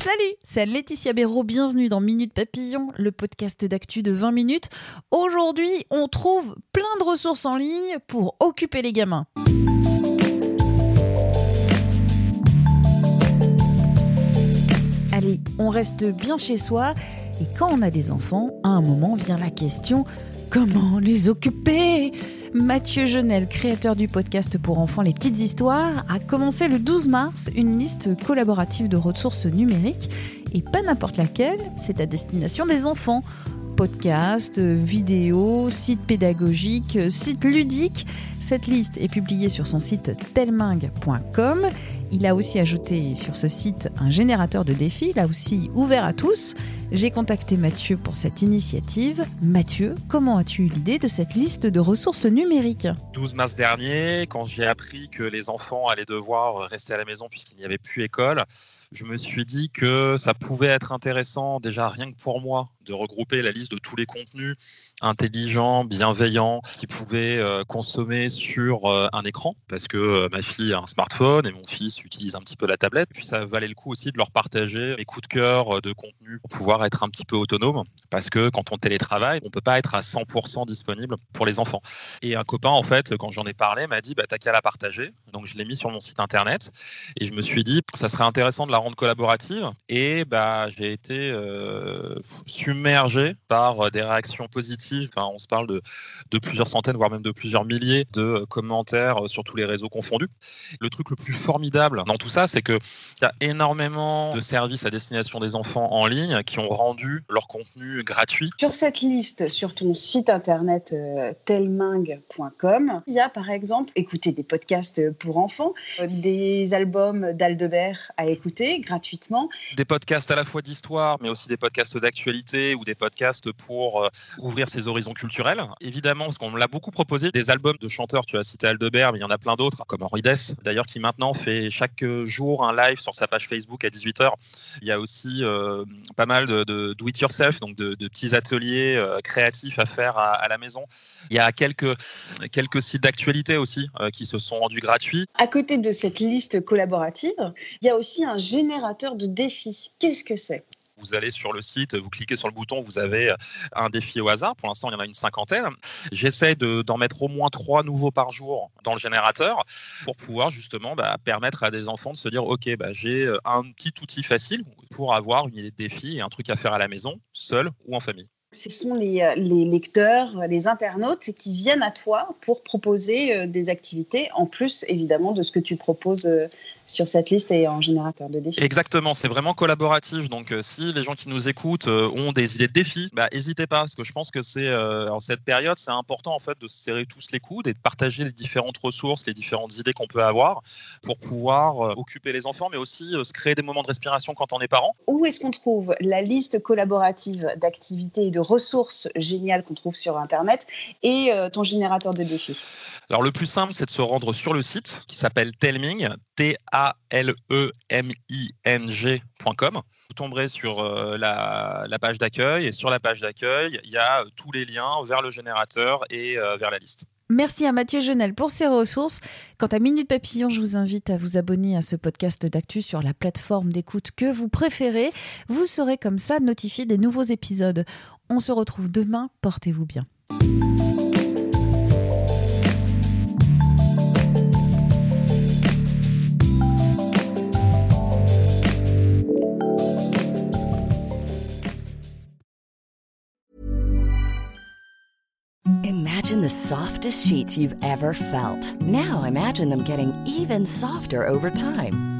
Salut, c'est Laetitia Béraud, bienvenue dans Minute Papillon, le podcast d'actu de 20 minutes. Aujourd'hui, on trouve plein de ressources en ligne pour occuper les gamins. Allez, on reste bien chez soi et quand on a des enfants, à un moment vient la question comment les occuper? Mathieu Genel, créateur du podcast pour enfants Les Petites Histoires, a commencé le 12 mars une liste collaborative de ressources numériques et pas n'importe laquelle, c'est à destination des enfants. Podcasts, vidéos, sites pédagogiques, sites ludiques. Cette liste est publiée sur son site telming.com. Il a aussi ajouté sur ce site un générateur de défis, là aussi ouvert à tous. J'ai contacté Mathieu pour cette initiative. Mathieu, comment as-tu eu l'idée de cette liste de ressources numériques 12 mars dernier, quand j'ai appris que les enfants allaient devoir rester à la maison puisqu'il n'y avait plus école, je me suis dit que ça pouvait être intéressant déjà rien que pour moi de regrouper la liste de tous les contenus intelligents, bienveillants, qui pouvaient euh, consommer sur euh, un écran, parce que euh, ma fille a un smartphone et mon fils utilise un petit peu la tablette. Et puis ça valait le coup aussi de leur partager mes coups de cœur de contenu pour pouvoir être un petit peu autonome, parce que quand on télétravaille, on peut pas être à 100% disponible pour les enfants. Et un copain, en fait, quand j'en ai parlé, m'a dit, bah, t'as qu'à la partager. Donc je l'ai mis sur mon site internet et je me suis dit, ça serait intéressant de la rendre collaborative. Et bah, j'ai été euh, submergé par euh, des réactions positives. On se parle de, de plusieurs centaines, voire même de plusieurs milliers de commentaires sur tous les réseaux confondus. Le truc le plus formidable dans tout ça, c'est qu'il y a énormément de services à destination des enfants en ligne qui ont rendu leur contenu gratuit. Sur cette liste, sur ton site internet euh, telming.com, il y a par exemple écouter des podcasts pour enfants, euh, des albums d'Aldebert à écouter gratuitement. Des podcasts à la fois d'histoire, mais aussi des podcasts d'actualité ou des podcasts pour euh, ouvrir ses horizons culturels. Évidemment, parce qu'on me l'a beaucoup proposé, des albums de chanteurs, tu as cité Aldebert, mais il y en a plein d'autres, comme Henri Dess, d'ailleurs, qui maintenant fait chaque jour un live sur sa page Facebook à 18h. Il y a aussi euh, pas mal de, de do it yourself, donc de, petits ateliers euh, créatifs à faire à, à, la maison. Il y a quelques, quelques sites d'actualité aussi euh, qui se sont rendus gratuits. À côté de cette liste collaborative, il y a aussi un générateur de défis. Qu'est-ce que c'est? Vous allez sur le site, vous cliquez sur le bouton, vous avez un défi au hasard. Pour l'instant, il y en a une cinquantaine. J'essaie d'en mettre au moins trois nouveaux par jour dans le générateur pour pouvoir justement bah, permettre à des enfants de se dire Ok, bah, j'ai un petit outil facile pour avoir une idée de défi et un truc à faire à la maison, seul ou en famille ce sont les, les, lecteurs, les internautes qui viennent à toi pour proposer des activités, en plus évidemment de ce que tu proposes sur cette liste et en générateur de défis. Exactement, c'est vraiment collaboratif. Donc, euh, si les gens qui nous écoutent euh, ont des idées de défis, bah, n'hésitez pas, parce que je pense que c'est euh, en cette période, c'est important en fait de se serrer tous les coudes et de partager les différentes ressources, les différentes idées qu'on peut avoir pour pouvoir occuper les enfants, mais aussi se créer des moments de respiration quand on est parent. Où est-ce qu'on trouve la liste collaborative d'activités et de ressources géniales qu'on trouve sur Internet et ton générateur de défis Alors, le plus simple, c'est de se rendre sur le site qui s'appelle Telming, A-L-E-M-I-N-G.com. Vous tomberez sur euh, la, la, page d'accueil et sur la page d'accueil, il y a tous les liens vers le générateur et euh, vers la liste. Merci à Mathieu Genel pour ses ressources. Quant à Minute Papillon, je vous invite à vous abonner à ce podcast d'actu sur la plateforme d'écoute que vous préférez. Vous serez comme ça notifié des nouveaux épisodes. On se retrouve demain, portez-vous bien. Imagine the softest sheets you've ever felt. Now imagine them getting even softer over time.